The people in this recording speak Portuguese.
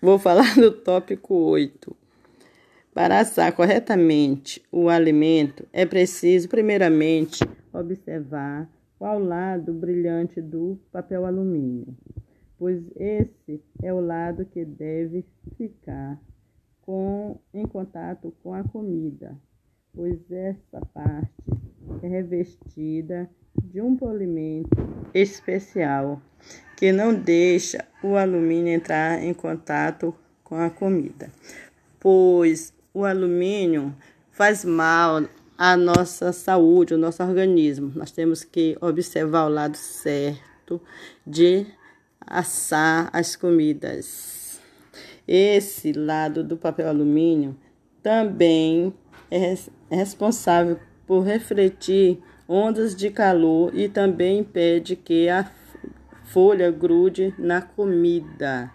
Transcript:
Vou falar do tópico 8. Para assar corretamente o alimento, é preciso, primeiramente, observar qual lado brilhante do papel alumínio, pois esse é o lado que deve ficar com, em contato com a comida, pois essa parte é revestida de um polimento especial que não deixa o alumínio entrar em contato com a comida, pois o alumínio faz mal à nossa saúde, ao nosso organismo. Nós temos que observar o lado certo de assar as comidas. Esse lado do papel alumínio também é responsável por refletir ondas de calor e também impede que a folha grude na comida.